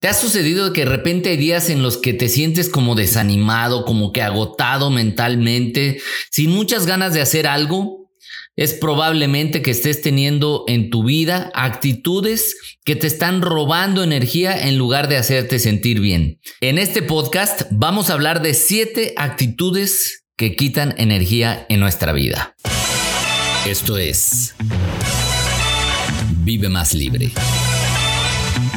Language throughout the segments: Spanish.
¿Te ha sucedido que de repente hay días en los que te sientes como desanimado, como que agotado mentalmente, sin muchas ganas de hacer algo? Es probablemente que estés teniendo en tu vida actitudes que te están robando energía en lugar de hacerte sentir bien. En este podcast vamos a hablar de siete actitudes que quitan energía en nuestra vida. Esto es Vive más libre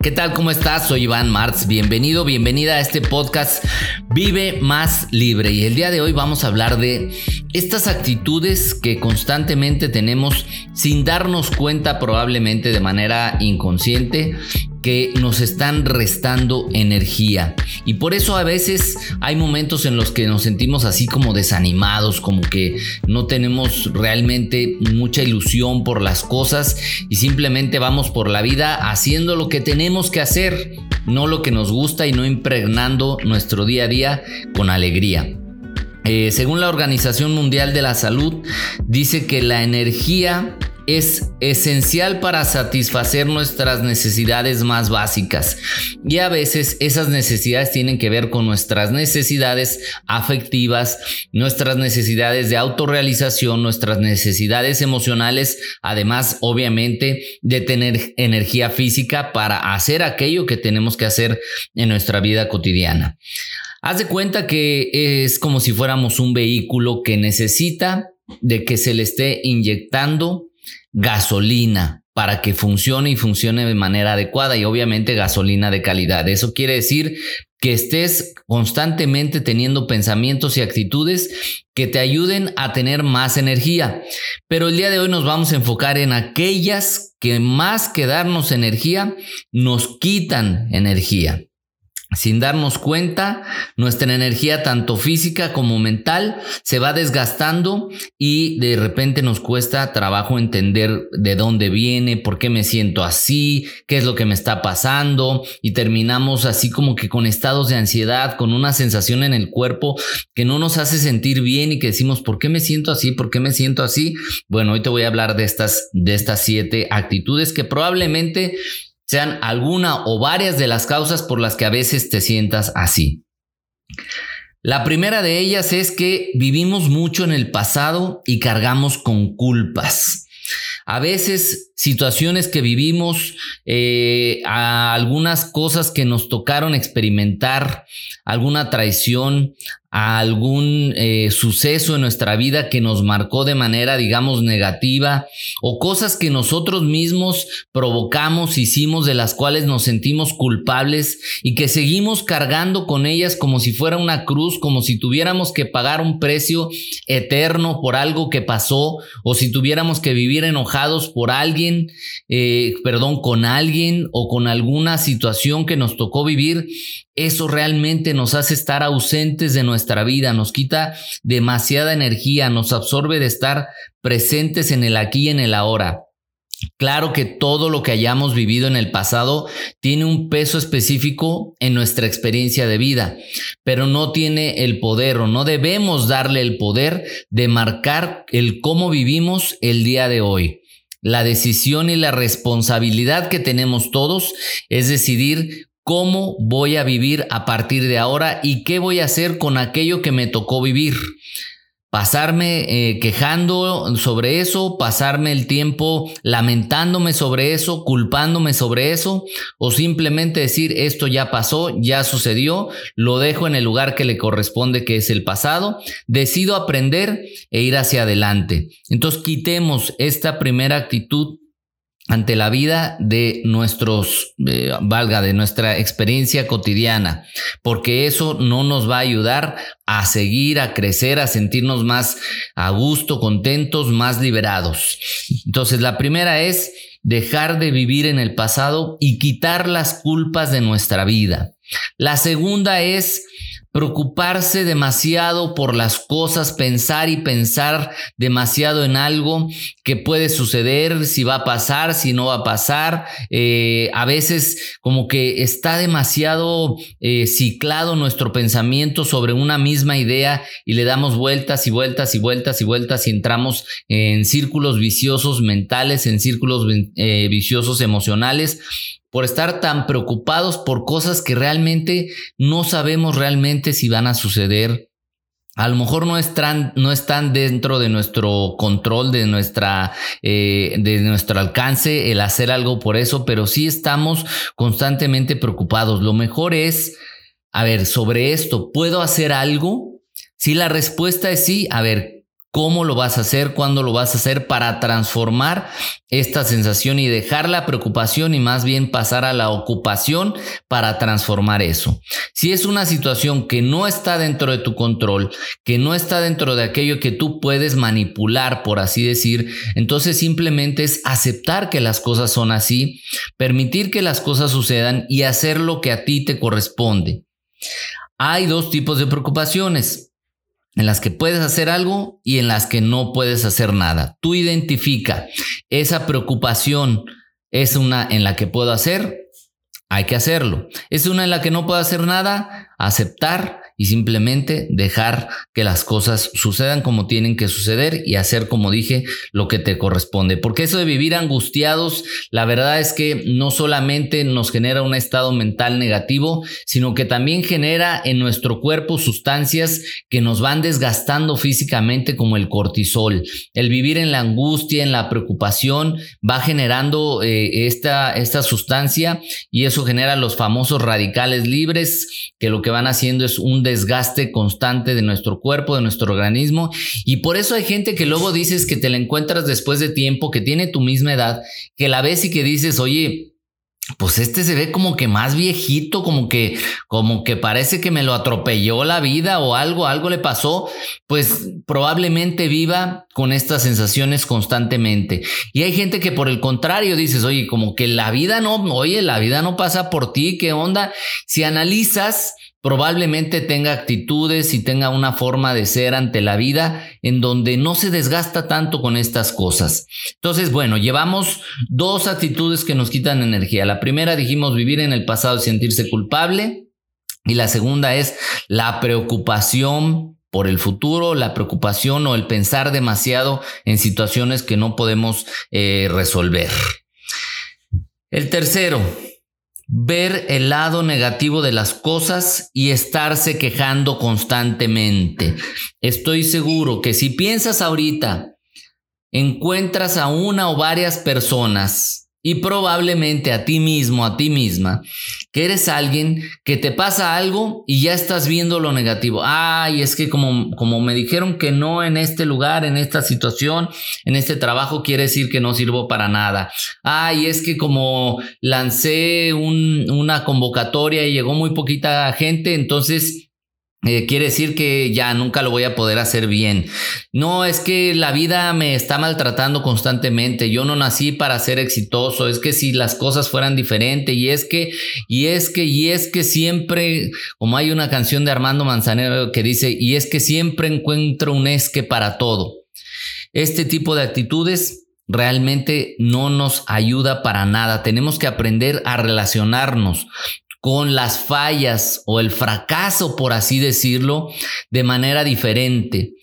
¿Qué tal? ¿Cómo estás? Soy Iván Martz. Bienvenido, bienvenida a este podcast Vive más libre. Y el día de hoy vamos a hablar de estas actitudes que constantemente tenemos sin darnos cuenta probablemente de manera inconsciente nos están restando energía. Y por eso a veces hay momentos en los que nos sentimos así como desanimados, como que no tenemos realmente mucha ilusión por las cosas y simplemente vamos por la vida haciendo lo que tenemos que hacer, no lo que nos gusta y no impregnando nuestro día a día con alegría. Eh, según la Organización Mundial de la Salud, dice que la energía es esencial para satisfacer nuestras necesidades más básicas. Y a veces esas necesidades tienen que ver con nuestras necesidades afectivas, nuestras necesidades de autorrealización, nuestras necesidades emocionales, además obviamente de tener energía física para hacer aquello que tenemos que hacer en nuestra vida cotidiana. Haz de cuenta que es como si fuéramos un vehículo que necesita de que se le esté inyectando gasolina para que funcione y funcione de manera adecuada y obviamente gasolina de calidad. Eso quiere decir que estés constantemente teniendo pensamientos y actitudes que te ayuden a tener más energía. Pero el día de hoy nos vamos a enfocar en aquellas que más que darnos energía, nos quitan energía. Sin darnos cuenta, nuestra energía, tanto física como mental, se va desgastando y de repente nos cuesta trabajo entender de dónde viene, por qué me siento así, qué es lo que me está pasando y terminamos así como que con estados de ansiedad, con una sensación en el cuerpo que no nos hace sentir bien y que decimos, ¿por qué me siento así? ¿Por qué me siento así? Bueno, hoy te voy a hablar de estas, de estas siete actitudes que probablemente sean alguna o varias de las causas por las que a veces te sientas así. La primera de ellas es que vivimos mucho en el pasado y cargamos con culpas. A veces situaciones que vivimos, eh, algunas cosas que nos tocaron experimentar, alguna traición, a algún eh, suceso en nuestra vida que nos marcó de manera, digamos, negativa o cosas que nosotros mismos provocamos, hicimos, de las cuales nos sentimos culpables y que seguimos cargando con ellas como si fuera una cruz, como si tuviéramos que pagar un precio eterno por algo que pasó o si tuviéramos que vivir enojados por alguien, eh, perdón, con alguien o con alguna situación que nos tocó vivir eso realmente nos hace estar ausentes de nuestra vida, nos quita demasiada energía, nos absorbe de estar presentes en el aquí y en el ahora. Claro que todo lo que hayamos vivido en el pasado tiene un peso específico en nuestra experiencia de vida, pero no tiene el poder o no debemos darle el poder de marcar el cómo vivimos el día de hoy. La decisión y la responsabilidad que tenemos todos es decidir cómo voy a vivir a partir de ahora y qué voy a hacer con aquello que me tocó vivir. Pasarme eh, quejando sobre eso, pasarme el tiempo lamentándome sobre eso, culpándome sobre eso, o simplemente decir esto ya pasó, ya sucedió, lo dejo en el lugar que le corresponde, que es el pasado, decido aprender e ir hacia adelante. Entonces quitemos esta primera actitud ante la vida de nuestros, eh, valga, de nuestra experiencia cotidiana, porque eso no nos va a ayudar a seguir, a crecer, a sentirnos más a gusto, contentos, más liberados. Entonces, la primera es dejar de vivir en el pasado y quitar las culpas de nuestra vida. La segunda es preocuparse demasiado por las cosas, pensar y pensar demasiado en algo que puede suceder, si va a pasar, si no va a pasar. Eh, a veces como que está demasiado eh, ciclado nuestro pensamiento sobre una misma idea y le damos vueltas y vueltas y vueltas y vueltas y entramos en círculos viciosos mentales, en círculos eh, viciosos emocionales por estar tan preocupados por cosas que realmente no sabemos realmente si van a suceder. A lo mejor no están, no están dentro de nuestro control, de, nuestra, eh, de nuestro alcance el hacer algo por eso, pero sí estamos constantemente preocupados. Lo mejor es, a ver, sobre esto, ¿puedo hacer algo? Si la respuesta es sí, a ver, cómo lo vas a hacer, cuándo lo vas a hacer para transformar esta sensación y dejar la preocupación y más bien pasar a la ocupación para transformar eso. Si es una situación que no está dentro de tu control, que no está dentro de aquello que tú puedes manipular, por así decir, entonces simplemente es aceptar que las cosas son así, permitir que las cosas sucedan y hacer lo que a ti te corresponde. Hay dos tipos de preocupaciones en las que puedes hacer algo y en las que no puedes hacer nada. Tú identifica esa preocupación es una en la que puedo hacer, hay que hacerlo. Es una en la que no puedo hacer nada, aceptar y simplemente dejar que las cosas sucedan como tienen que suceder y hacer, como dije, lo que te corresponde. Porque eso de vivir angustiados, la verdad es que no solamente nos genera un estado mental negativo, sino que también genera en nuestro cuerpo sustancias que nos van desgastando físicamente como el cortisol. El vivir en la angustia, en la preocupación, va generando eh, esta, esta sustancia y eso genera los famosos radicales libres que lo que van haciendo es un desgaste constante de nuestro cuerpo, de nuestro organismo. Y por eso hay gente que luego dices que te la encuentras después de tiempo, que tiene tu misma edad, que la ves y que dices, oye, pues este se ve como que más viejito, como que, como que parece que me lo atropelló la vida o algo, algo le pasó, pues probablemente viva con estas sensaciones constantemente. Y hay gente que por el contrario dices, oye, como que la vida no, oye, la vida no pasa por ti, ¿qué onda? Si analizas, probablemente tenga actitudes y tenga una forma de ser ante la vida en donde no se desgasta tanto con estas cosas. Entonces, bueno, llevamos dos actitudes que nos quitan energía. La primera dijimos vivir en el pasado y sentirse culpable. Y la segunda es la preocupación por el futuro, la preocupación o el pensar demasiado en situaciones que no podemos eh, resolver. El tercero, ver el lado negativo de las cosas y estarse quejando constantemente. Estoy seguro que si piensas ahorita, encuentras a una o varias personas y probablemente a ti mismo, a ti misma, que eres alguien que te pasa algo y ya estás viendo lo negativo. Ay, es que como, como me dijeron que no en este lugar, en esta situación, en este trabajo, quiere decir que no sirvo para nada. Ay, es que como lancé una convocatoria y llegó muy poquita gente, entonces eh, quiere decir que ya nunca lo voy a poder hacer bien. No, es que la vida me está maltratando constantemente. Yo no nací para ser exitoso. Es que si las cosas fueran diferentes y es que, y es que, y es que siempre, como hay una canción de Armando Manzanero que dice, y es que siempre encuentro un esque para todo. Este tipo de actitudes realmente no nos ayuda para nada. Tenemos que aprender a relacionarnos con las fallas o el fracaso, por así decirlo, de manera diferente.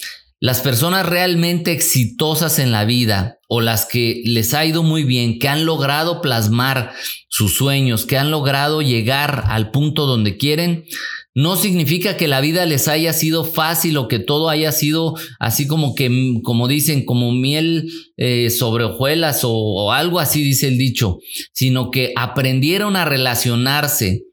Las personas realmente exitosas en la vida o las que les ha ido muy bien, que han logrado plasmar sus sueños, que han logrado llegar al punto donde quieren, no significa que la vida les haya sido fácil o que todo haya sido así como que, como dicen, como miel eh, sobre hojuelas o, o algo así dice el dicho, sino que aprendieron a relacionarse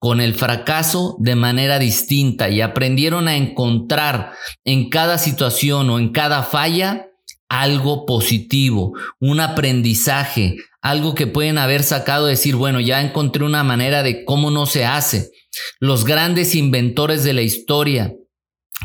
con el fracaso de manera distinta y aprendieron a encontrar en cada situación o en cada falla algo positivo, un aprendizaje, algo que pueden haber sacado, decir, bueno, ya encontré una manera de cómo no se hace. Los grandes inventores de la historia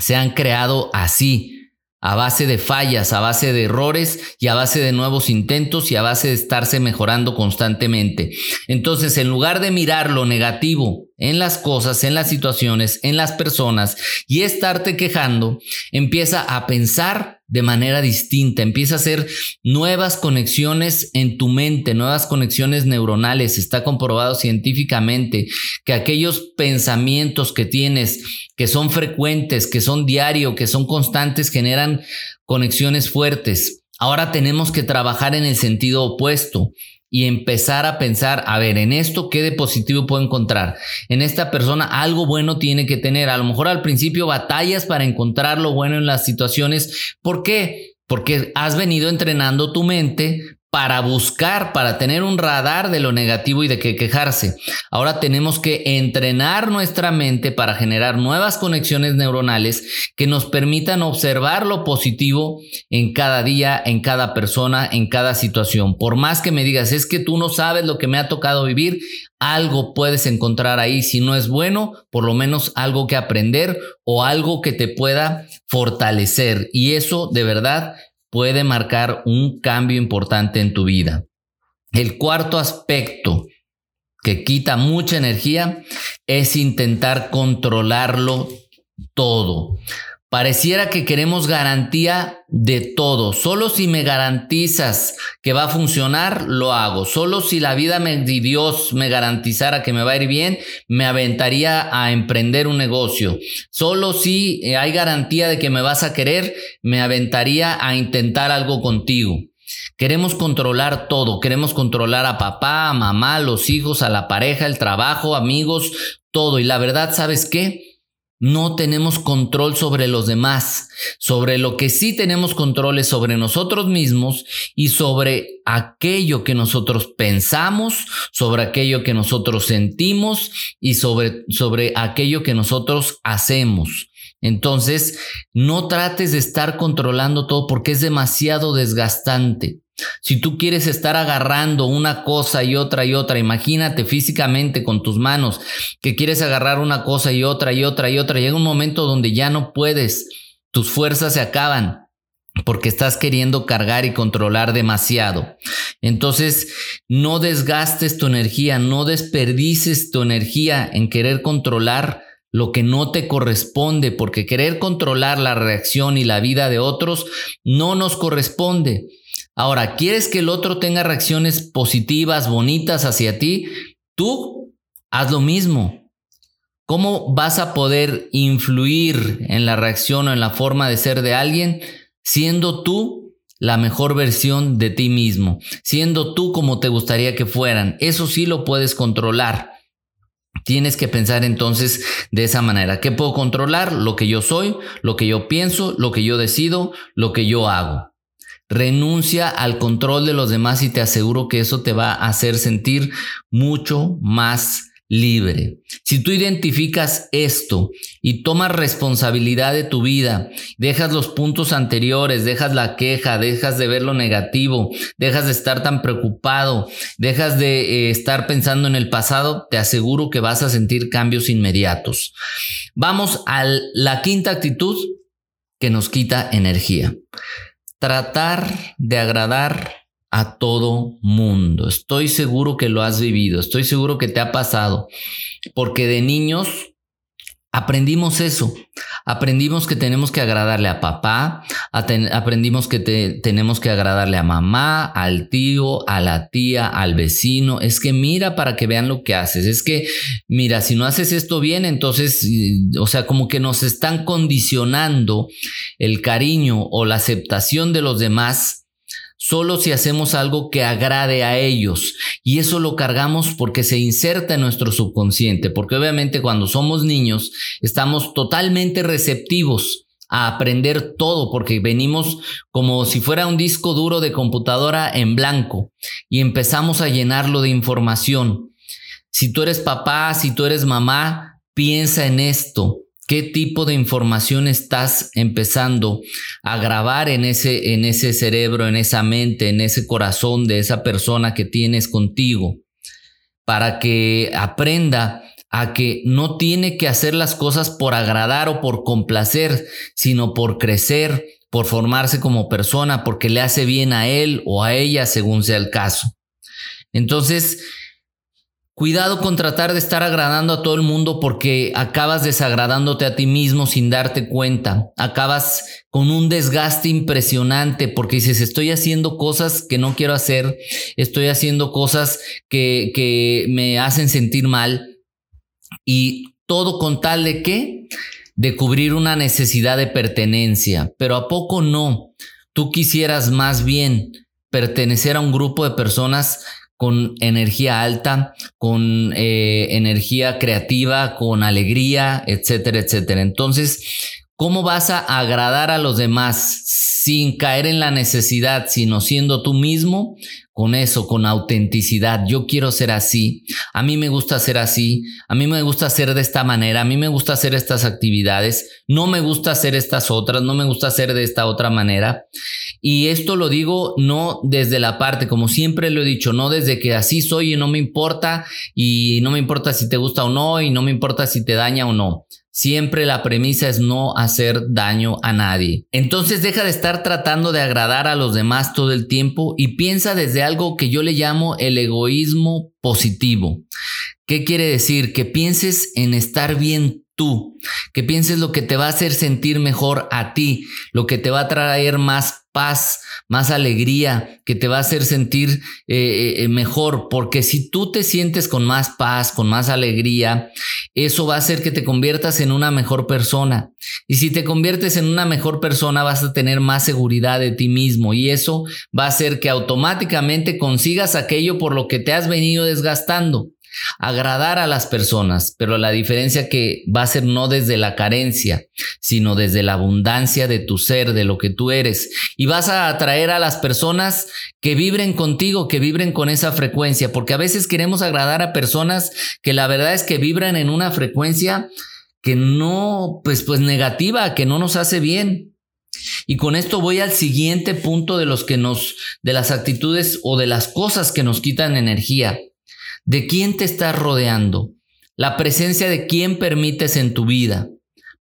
se han creado así, a base de fallas, a base de errores y a base de nuevos intentos y a base de estarse mejorando constantemente. Entonces, en lugar de mirar lo negativo en las cosas, en las situaciones, en las personas y estarte quejando, empieza a pensar de manera distinta, empieza a hacer nuevas conexiones en tu mente, nuevas conexiones neuronales. Está comprobado científicamente que aquellos pensamientos que tienes, que son frecuentes, que son diario, que son constantes, generan conexiones fuertes. Ahora tenemos que trabajar en el sentido opuesto y empezar a pensar, a ver, en esto, ¿qué de positivo puedo encontrar? En esta persona algo bueno tiene que tener. A lo mejor al principio batallas para encontrar lo bueno en las situaciones. ¿Por qué? Porque has venido entrenando tu mente para buscar, para tener un radar de lo negativo y de qué quejarse. Ahora tenemos que entrenar nuestra mente para generar nuevas conexiones neuronales que nos permitan observar lo positivo en cada día, en cada persona, en cada situación. Por más que me digas, es que tú no sabes lo que me ha tocado vivir, algo puedes encontrar ahí. Si no es bueno, por lo menos algo que aprender o algo que te pueda fortalecer. Y eso de verdad puede marcar un cambio importante en tu vida. El cuarto aspecto que quita mucha energía es intentar controlarlo todo. Pareciera que queremos garantía de todo. Solo si me garantizas que va a funcionar, lo hago. Solo si la vida me, Dios me garantizara que me va a ir bien, me aventaría a emprender un negocio. Solo si eh, hay garantía de que me vas a querer, me aventaría a intentar algo contigo. Queremos controlar todo, queremos controlar a papá, a mamá, los hijos, a la pareja, el trabajo, amigos, todo. Y la verdad, ¿sabes qué? No tenemos control sobre los demás. Sobre lo que sí tenemos control es sobre nosotros mismos y sobre aquello que nosotros pensamos, sobre aquello que nosotros sentimos y sobre, sobre aquello que nosotros hacemos. Entonces, no trates de estar controlando todo porque es demasiado desgastante. Si tú quieres estar agarrando una cosa y otra y otra, imagínate físicamente con tus manos que quieres agarrar una cosa y otra y otra y otra, llega un momento donde ya no puedes, tus fuerzas se acaban porque estás queriendo cargar y controlar demasiado. Entonces, no desgastes tu energía, no desperdices tu energía en querer controlar lo que no te corresponde, porque querer controlar la reacción y la vida de otros no nos corresponde. Ahora, ¿quieres que el otro tenga reacciones positivas, bonitas hacia ti? Tú haz lo mismo. ¿Cómo vas a poder influir en la reacción o en la forma de ser de alguien siendo tú la mejor versión de ti mismo, siendo tú como te gustaría que fueran? Eso sí lo puedes controlar. Tienes que pensar entonces de esa manera. ¿Qué puedo controlar? Lo que yo soy, lo que yo pienso, lo que yo decido, lo que yo hago. Renuncia al control de los demás y te aseguro que eso te va a hacer sentir mucho más libre. Si tú identificas esto y tomas responsabilidad de tu vida, dejas los puntos anteriores, dejas la queja, dejas de ver lo negativo, dejas de estar tan preocupado, dejas de eh, estar pensando en el pasado, te aseguro que vas a sentir cambios inmediatos. Vamos a la quinta actitud que nos quita energía tratar de agradar a todo mundo. Estoy seguro que lo has vivido, estoy seguro que te ha pasado, porque de niños aprendimos eso. Aprendimos que tenemos que agradarle a papá, aprendimos que tenemos que agradarle a mamá, al tío, a la tía, al vecino. Es que mira para que vean lo que haces. Es que, mira, si no haces esto bien, entonces, o sea, como que nos están condicionando el cariño o la aceptación de los demás solo si hacemos algo que agrade a ellos. Y eso lo cargamos porque se inserta en nuestro subconsciente, porque obviamente cuando somos niños estamos totalmente receptivos a aprender todo, porque venimos como si fuera un disco duro de computadora en blanco y empezamos a llenarlo de información. Si tú eres papá, si tú eres mamá, piensa en esto qué tipo de información estás empezando a grabar en ese, en ese cerebro, en esa mente, en ese corazón de esa persona que tienes contigo, para que aprenda a que no tiene que hacer las cosas por agradar o por complacer, sino por crecer, por formarse como persona, porque le hace bien a él o a ella según sea el caso. Entonces, Cuidado con tratar de estar agradando a todo el mundo porque acabas desagradándote a ti mismo sin darte cuenta. Acabas con un desgaste impresionante porque dices, estoy haciendo cosas que no quiero hacer, estoy haciendo cosas que, que me hacen sentir mal y todo con tal de qué? De cubrir una necesidad de pertenencia. Pero ¿a poco no? Tú quisieras más bien pertenecer a un grupo de personas con energía alta, con eh, energía creativa, con alegría, etcétera, etcétera. Entonces, ¿cómo vas a agradar a los demás sin caer en la necesidad, sino siendo tú mismo? Con eso, con autenticidad. Yo quiero ser así. A mí me gusta ser así. A mí me gusta ser de esta manera. A mí me gusta hacer estas actividades. No me gusta hacer estas otras. No me gusta hacer de esta otra manera. Y esto lo digo no desde la parte, como siempre lo he dicho, no desde que así soy y no me importa y no me importa si te gusta o no y no me importa si te daña o no. Siempre la premisa es no hacer daño a nadie. Entonces deja de estar tratando de agradar a los demás todo el tiempo y piensa desde algo que yo le llamo el egoísmo positivo. ¿Qué quiere decir? Que pienses en estar bien tú, que pienses lo que te va a hacer sentir mejor a ti, lo que te va a traer más paz, más alegría, que te va a hacer sentir eh, eh, eh, mejor, porque si tú te sientes con más paz, con más alegría, eso va a hacer que te conviertas en una mejor persona. Y si te conviertes en una mejor persona, vas a tener más seguridad de ti mismo. Y eso va a hacer que automáticamente consigas aquello por lo que te has venido desgastando agradar a las personas, pero la diferencia que va a ser no desde la carencia, sino desde la abundancia de tu ser, de lo que tú eres. Y vas a atraer a las personas que vibren contigo, que vibren con esa frecuencia, porque a veces queremos agradar a personas que la verdad es que vibran en una frecuencia que no, pues, pues negativa, que no nos hace bien. Y con esto voy al siguiente punto de los que nos, de las actitudes o de las cosas que nos quitan energía. ¿De quién te estás rodeando? La presencia de quién permites en tu vida.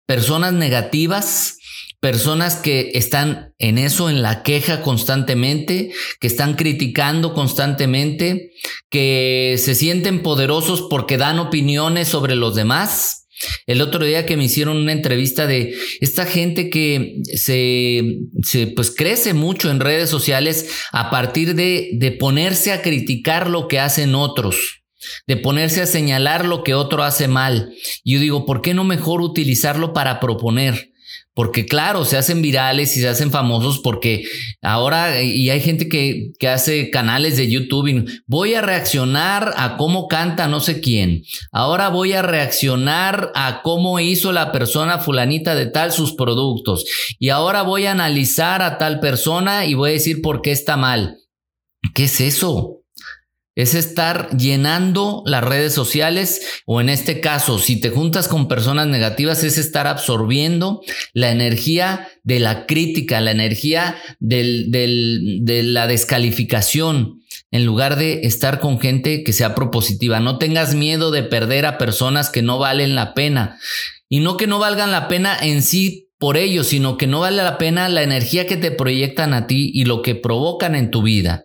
Personas negativas, personas que están en eso, en la queja constantemente, que están criticando constantemente, que se sienten poderosos porque dan opiniones sobre los demás. El otro día que me hicieron una entrevista de esta gente que se, pues crece mucho en redes sociales a partir de, de ponerse a criticar lo que hacen otros de ponerse a señalar lo que otro hace mal. Yo digo, ¿por qué no mejor utilizarlo para proponer? Porque claro, se hacen virales y se hacen famosos porque ahora, y hay gente que, que, hace canales de YouTube y voy a reaccionar a cómo canta no sé quién. Ahora voy a reaccionar a cómo hizo la persona fulanita de tal sus productos. Y ahora voy a analizar a tal persona y voy a decir por qué está mal. ¿Qué es eso? Es estar llenando las redes sociales o en este caso, si te juntas con personas negativas, es estar absorbiendo la energía de la crítica, la energía de la descalificación, en lugar de estar con gente que sea propositiva. No tengas miedo de perder a personas que no valen la pena. Y no que no valgan la pena en sí por ellos, sino que no vale la pena la energía que te proyectan a ti y lo que provocan en tu vida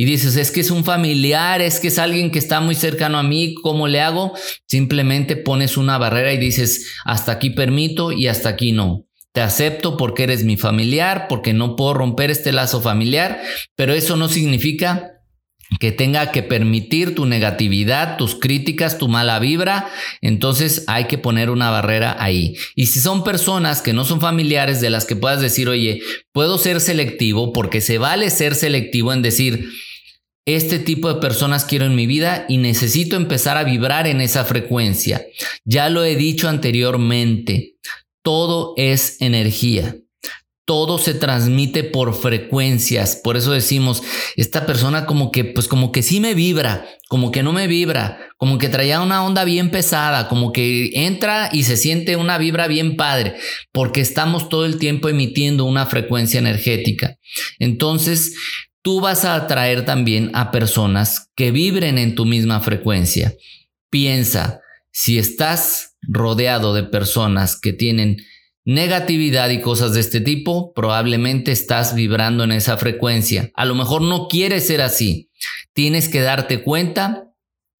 y dices, es que es un familiar, es que es alguien que está muy cercano a mí, ¿cómo le hago? Simplemente pones una barrera y dices, hasta aquí permito y hasta aquí no. Te acepto porque eres mi familiar, porque no puedo romper este lazo familiar, pero eso no significa que tenga que permitir tu negatividad, tus críticas, tu mala vibra, entonces hay que poner una barrera ahí. Y si son personas que no son familiares de las que puedas decir, oye, puedo ser selectivo porque se vale ser selectivo en decir, este tipo de personas quiero en mi vida y necesito empezar a vibrar en esa frecuencia. Ya lo he dicho anteriormente, todo es energía todo se transmite por frecuencias. Por eso decimos, esta persona como que, pues como que sí me vibra, como que no me vibra, como que traía una onda bien pesada, como que entra y se siente una vibra bien padre, porque estamos todo el tiempo emitiendo una frecuencia energética. Entonces, tú vas a atraer también a personas que vibren en tu misma frecuencia. Piensa, si estás rodeado de personas que tienen negatividad y cosas de este tipo, probablemente estás vibrando en esa frecuencia. A lo mejor no quieres ser así. Tienes que darte cuenta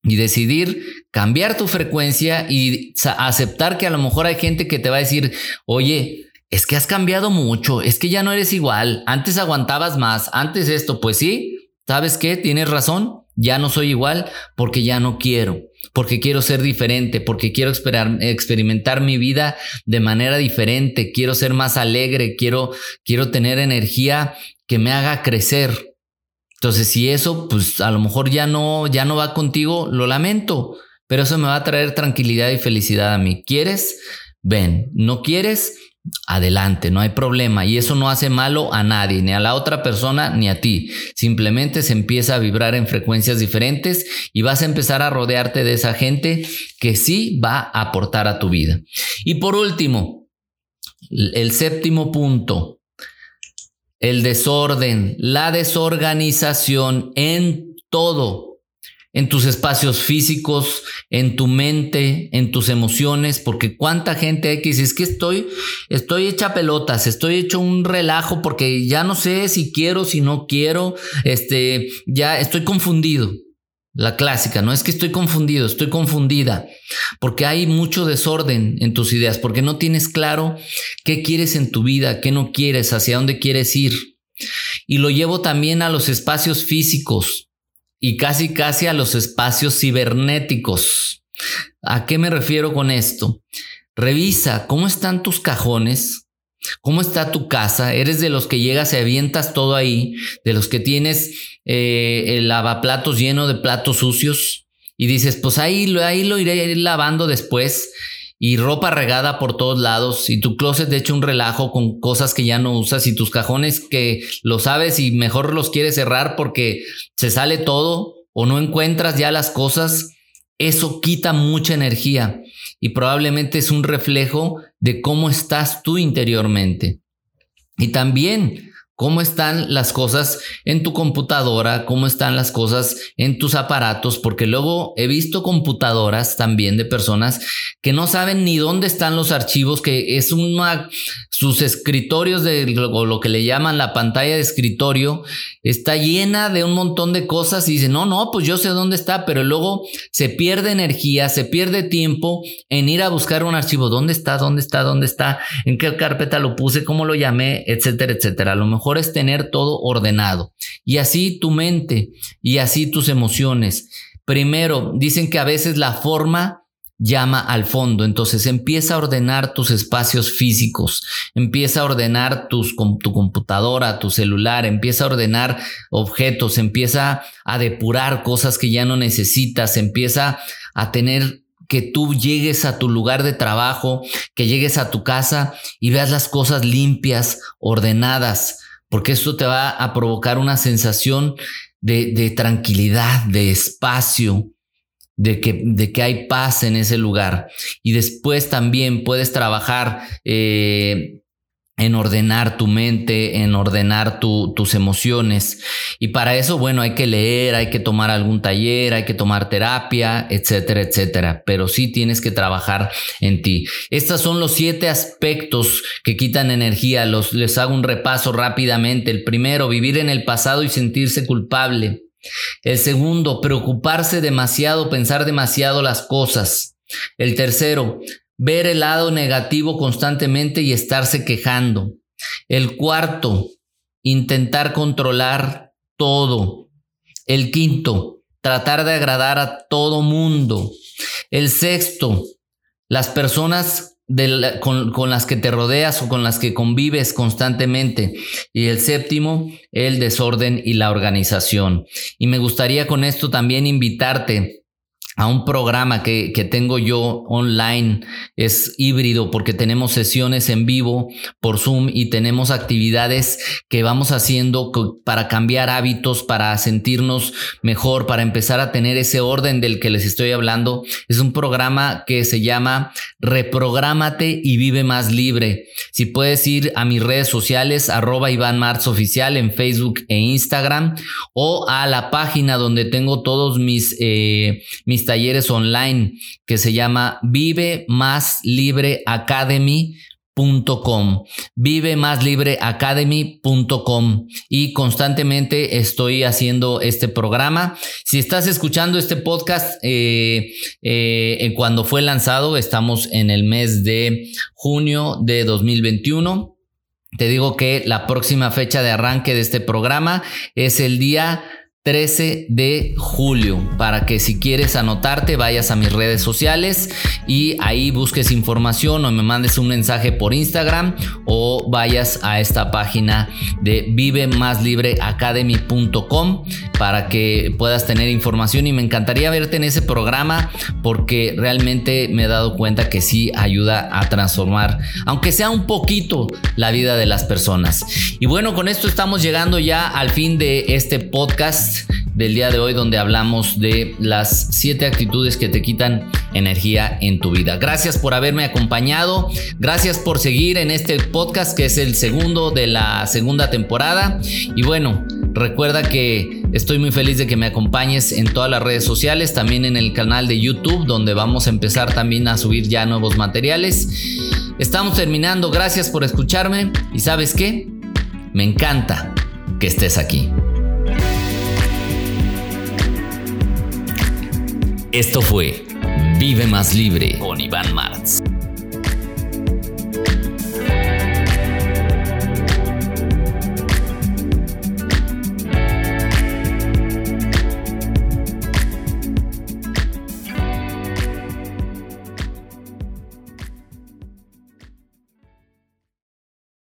y decidir cambiar tu frecuencia y aceptar que a lo mejor hay gente que te va a decir, oye, es que has cambiado mucho, es que ya no eres igual, antes aguantabas más, antes esto, pues sí, ¿sabes qué? Tienes razón, ya no soy igual porque ya no quiero, porque quiero ser diferente, porque quiero experimentar mi vida de manera diferente, quiero ser más alegre, quiero, quiero tener energía que me haga crecer. Entonces, si eso, pues a lo mejor ya no, ya no va contigo, lo lamento, pero eso me va a traer tranquilidad y felicidad a mí. ¿Quieres? Ven. ¿No quieres? Adelante, no hay problema. Y eso no hace malo a nadie, ni a la otra persona, ni a ti. Simplemente se empieza a vibrar en frecuencias diferentes y vas a empezar a rodearte de esa gente que sí va a aportar a tu vida. Y por último, el séptimo punto, el desorden, la desorganización en todo, en tus espacios físicos, en tu mente, en tus emociones, porque cuánta gente decir, es que estoy, estoy hecha pelotas, estoy hecho un relajo porque ya no sé si quiero, si no quiero, este, ya estoy confundido. La clásica, no es que estoy confundido, estoy confundida, porque hay mucho desorden en tus ideas, porque no tienes claro qué quieres en tu vida, qué no quieres, hacia dónde quieres ir. Y lo llevo también a los espacios físicos y casi casi a los espacios cibernéticos. ¿A qué me refiero con esto? Revisa cómo están tus cajones, ¿Cómo está tu casa? ¿Eres de los que llegas y avientas todo ahí? ¿De los que tienes eh, el lavaplatos lleno de platos sucios? Y dices, pues ahí, ahí lo iré lavando después. Y ropa regada por todos lados. Y tu closet de hecho un relajo con cosas que ya no usas. Y tus cajones que lo sabes y mejor los quieres cerrar porque se sale todo o no encuentras ya las cosas. Eso quita mucha energía y probablemente es un reflejo de cómo estás tú interiormente. Y también cómo están las cosas en tu computadora, cómo están las cosas en tus aparatos, porque luego he visto computadoras también de personas que no saben ni dónde están los archivos, que es una, sus escritorios de o lo que le llaman la pantalla de escritorio está llena de un montón de cosas y dice, no, no, pues yo sé dónde está, pero luego se pierde energía, se pierde tiempo en ir a buscar un archivo, dónde está, dónde está, dónde está, en qué carpeta lo puse, cómo lo llamé, etcétera, etcétera. A lo mejor es tener todo ordenado. Y así tu mente y así tus emociones. Primero, dicen que a veces la forma llama al fondo. Entonces empieza a ordenar tus espacios físicos, empieza a ordenar tus, tu computadora, tu celular, empieza a ordenar objetos, empieza a depurar cosas que ya no necesitas, empieza a tener que tú llegues a tu lugar de trabajo, que llegues a tu casa y veas las cosas limpias, ordenadas, porque esto te va a provocar una sensación de, tranquilidad, de espacio, de que, hay paz en ese lugar. Y después también puedes trabajar eh, en ordenar tu mente, en ordenar tus emociones. Y para eso, bueno, hay que leer, hay que tomar algún taller, hay que tomar terapia, etcétera, etcétera. Pero sí tienes que trabajar en ti. Estos son los siete aspectos que quitan energía. Los, les hago un repaso rápidamente. El primero, vivir en el pasado y sentirse culpable. El segundo, preocuparse demasiado, pensar demasiado las cosas. El tercero, ver el lado negativo constantemente y estarse quejando. El cuarto, intentar controlar todo. El quinto, tratar de agradar a todo mundo. El sexto, las personas con, con, las que te rodeas o con las que convives constantemente. Y el séptimo, el desorden y la organización. Y me gustaría con esto también invitarte a un programa que, que, tengo yo online. Es híbrido porque tenemos sesiones en vivo por Zoom y tenemos actividades que vamos haciendo para cambiar hábitos, para sentirnos mejor, para empezar a tener ese orden del que les estoy hablando. Es un programa que se llama Reprográmate y vive más libre. Si puedes ir a mis redes sociales, arroba Iván Marx Oficial en Facebook e Instagram o a la página donde tengo todos mis, eh, mis talleres online que se llama Vive Más Libre vive más libre academy.com y constantemente estoy haciendo este programa. Si estás escuchando este podcast eh, eh, cuando fue lanzado, estamos en el mes de junio de 2021. Te digo que la próxima fecha de arranque de este programa es el día 13 de julio para que si quieres anotarte vayas a mis redes sociales y ahí busques información o me mandes un mensaje por Instagram o vayas a esta página de vivemasLibreAcademy.com para que puedas tener información. Y me encantaría verte en ese programa porque realmente me he dado cuenta que sí ayuda a transformar aunque sea un poquito la vida de las personas. Y bueno con esto estamos llegando ya al fin de este podcast del día de hoy donde hablamos de las siete actitudes que te quitan energía en tu vida. Gracias por haberme acompañado, gracias por seguir en este podcast que es el segundo de la segunda temporada y bueno, recuerda que estoy muy feliz de que me acompañes en todas las redes sociales, también en el canal de YouTube donde vamos a empezar también a subir ya nuevos materiales. Estamos terminando, gracias por escucharme y sabes qué, me encanta que estés aquí. Esto fue Vive Más Libre con Iván Martz.